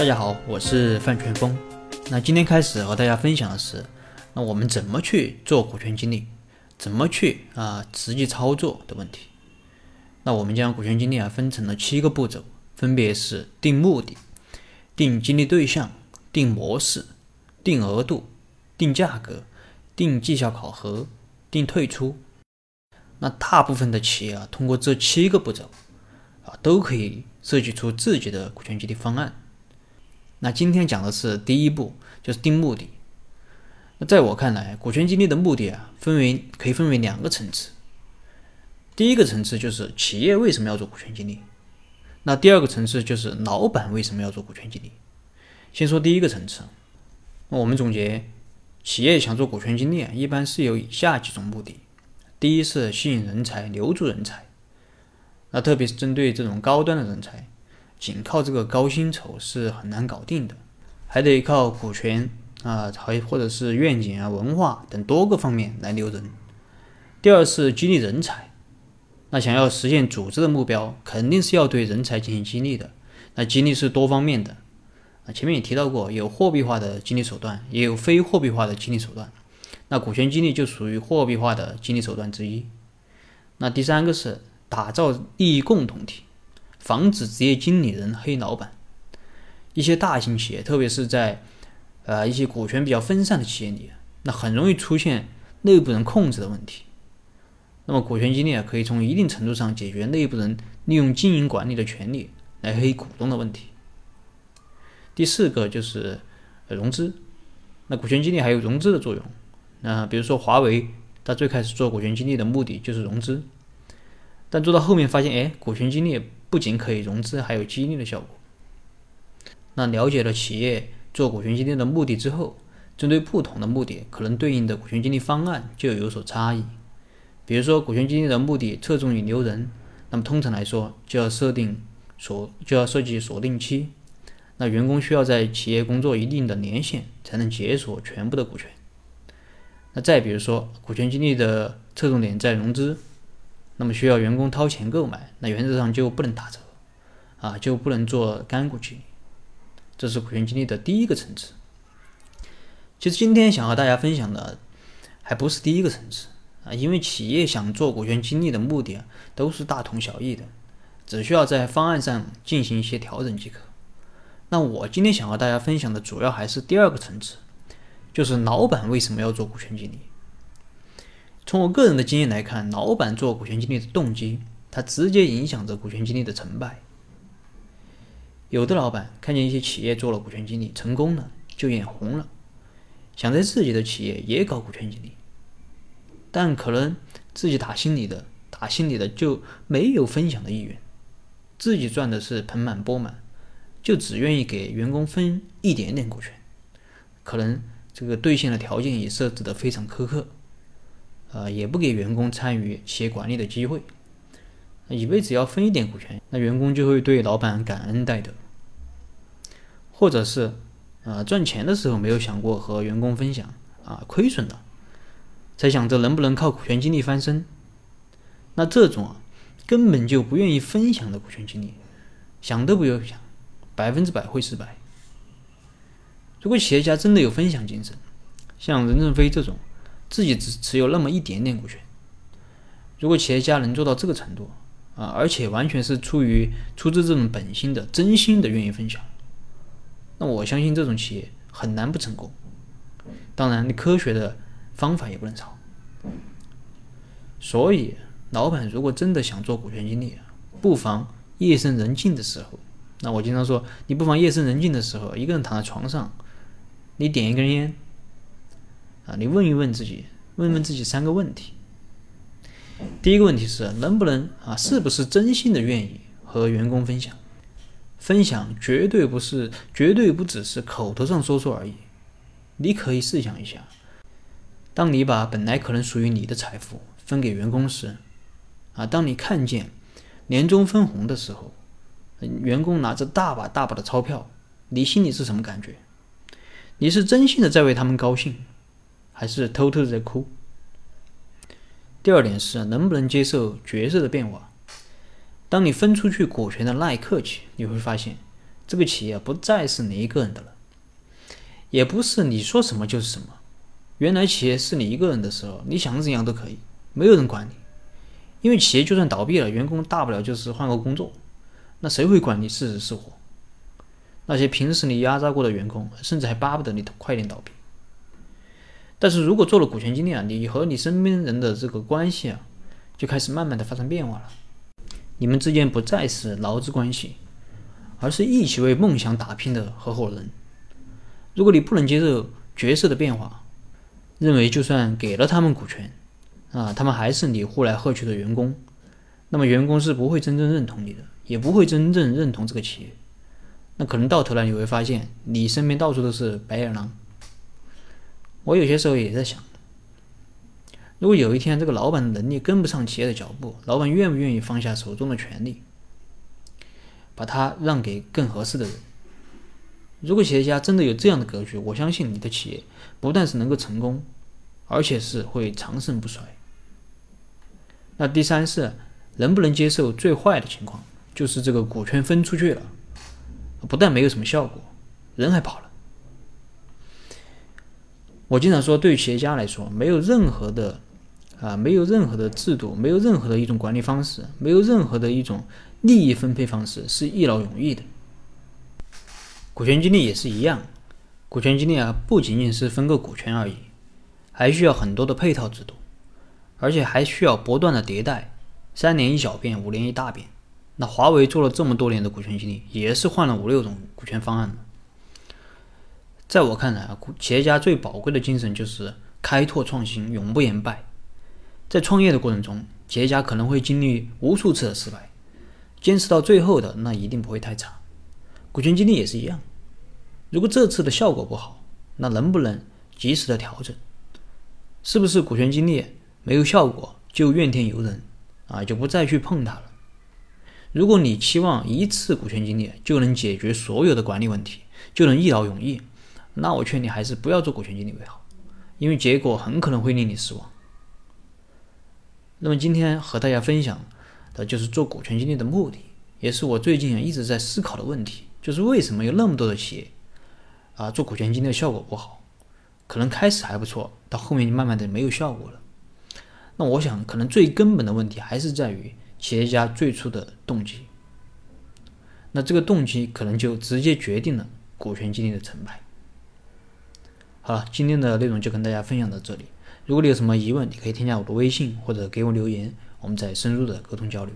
大家好，我是范全峰。那今天开始和大家分享的是，那我们怎么去做股权激励，怎么去啊实际操作的问题。那我们将股权激励啊分成了七个步骤，分别是定目的、定激励对象、定模式、定额度、定价格、定绩效考核、定退出。那大部分的企业啊，通过这七个步骤啊，都可以设计出自己的股权激励方案。那今天讲的是第一步，就是定目的。那在我看来，股权激励的目的啊，分为可以分为两个层次。第一个层次就是企业为什么要做股权激励，那第二个层次就是老板为什么要做股权激励。先说第一个层次，那我们总结，企业想做股权激励啊，一般是有以下几种目的：第一是吸引人才、留住人才，那特别是针对这种高端的人才。仅靠这个高薪酬是很难搞定的，还得靠股权啊，还或者是愿景啊、文化等多个方面来留人。第二是激励人才，那想要实现组织的目标，肯定是要对人才进行激励的。那激励是多方面的啊，前面也提到过，有货币化的激励手段，也有非货币化的激励手段。那股权激励就属于货币化的激励手段之一。那第三个是打造利益共同体。防止职业经理人黑老板。一些大型企业，特别是在呃一些股权比较分散的企业里，那很容易出现内部人控制的问题。那么股权激励啊，可以从一定程度上解决内部人利用经营管理的权利来黑股东的问题。第四个就是融资。那股权激励还有融资的作用。那比如说华为，它最开始做股权激励的目的就是融资，但做到后面发现，哎，股权激励。不仅可以融资，还有激励的效果。那了解了企业做股权激励的目的之后，针对不同的目的，可能对应的股权激励方案就有所差异。比如说，股权激励的目的侧重于留人，那么通常来说，就要设定锁，就要设计锁定期。那员工需要在企业工作一定的年限，才能解锁全部的股权。那再比如说，股权激励的侧重点在融资。那么需要员工掏钱购买，那原则上就不能打折，啊，就不能做干股激励。这是股权激励的第一个层次。其实今天想和大家分享的还不是第一个层次啊，因为企业想做股权激励的目的，都是大同小异的，只需要在方案上进行一些调整即可。那我今天想和大家分享的主要还是第二个层次，就是老板为什么要做股权激励。从我个人的经验来看，老板做股权激励的动机，它直接影响着股权激励的成败。有的老板看见一些企业做了股权激励成功了，就眼红了，想在自己的企业也搞股权激励，但可能自己打心里的打心里的就没有分享的意愿，自己赚的是盆满钵满，就只愿意给员工分一点点股权，可能这个兑现的条件也设置的非常苛刻。呃，也不给员工参与企业管理的机会，以为只要分一点股权，那员工就会对老板感恩戴德，或者是，呃，赚钱的时候没有想过和员工分享，啊，亏损了，才想着能不能靠股权激励翻身，那这种啊，根本就不愿意分享的股权激励，想都不用想，百分之百会失败。如果企业家真的有分享精神，像任正非这种。自己只持有那么一点点股权，如果企业家能做到这个程度啊，而且完全是出于出自这种本心的、真心的愿意分享，那我相信这种企业很难不成功。当然，你科学的方法也不能少。所以，老板如果真的想做股权激励，不妨夜深人静的时候，那我经常说，你不妨夜深人静的时候，一个人躺在床上，你点一根烟。啊，你问一问自己，问问自己三个问题。第一个问题是，能不能啊，是不是真心的愿意和员工分享？分享绝对不是，绝对不只是口头上说说而已。你可以试想一下，当你把本来可能属于你的财富分给员工时，啊，当你看见年终分红的时候，员工拿着大把大把的钞票，你心里是什么感觉？你是真心的在为他们高兴？还是偷偷的在哭。第二点是能不能接受角色的变化。当你分出去股权的那一刻起，你会发现这个企业不再是你一个人的了，也不是你说什么就是什么。原来企业是你一个人的时候，你想怎样都可以，没有人管你。因为企业就算倒闭了，员工大不了就是换个工作，那谁会管你是死是活？那些平时你压榨过的员工，甚至还巴不得你快点倒闭。但是如果做了股权激励啊，你和你身边人的这个关系啊，就开始慢慢的发生变化了。你们之间不再是劳资关系，而是一起为梦想打拼的合伙人。如果你不能接受角色的变化，认为就算给了他们股权，啊，他们还是你呼来喝去的员工，那么员工是不会真正认同你的，也不会真正认同这个企业。那可能到头来你会发现，你身边到处都是白眼狼。我有些时候也在想，如果有一天这个老板的能力跟不上企业的脚步，老板愿不愿意放下手中的权利，把它让给更合适的人？如果企业家真的有这样的格局，我相信你的企业不但是能够成功，而且是会长盛不衰。那第三是能不能接受最坏的情况，就是这个股权分出去了，不但没有什么效果，人还跑了。我经常说，对于企业家来说，没有任何的啊，没有任何的制度，没有任何的一种管理方式，没有任何的一种利益分配方式是一劳永逸的。股权激励也是一样，股权激励啊，不仅仅是分个股权而已，还需要很多的配套制度，而且还需要不断的迭代，三年一小变，五年一大变。那华为做了这么多年的股权激励，也是换了五六种股权方案在我看来啊，企业家最宝贵的精神就是开拓创新，永不言败。在创业的过程中，企业家可能会经历无数次的失败，坚持到最后的那一定不会太差。股权激励也是一样。如果这次的效果不好，那能不能及时的调整？是不是股权激励没有效果就怨天尤人啊，就不再去碰它了？如果你期望一次股权激励就能解决所有的管理问题，就能一劳永逸，那我劝你还是不要做股权激励为好，因为结果很可能会令你失望。那么今天和大家分享的就是做股权激励的目的，也是我最近一直在思考的问题，就是为什么有那么多的企业？啊，做股权激励的效果不好，可能开始还不错，到后面就慢慢的没有效果了。那我想，可能最根本的问题还是在于企业家最初的动机。那这个动机可能就直接决定了股权激励的成败。好了，今天的内容就跟大家分享到这里。如果你有什么疑问，你可以添加我的微信或者给我留言，我们再深入的沟通交流。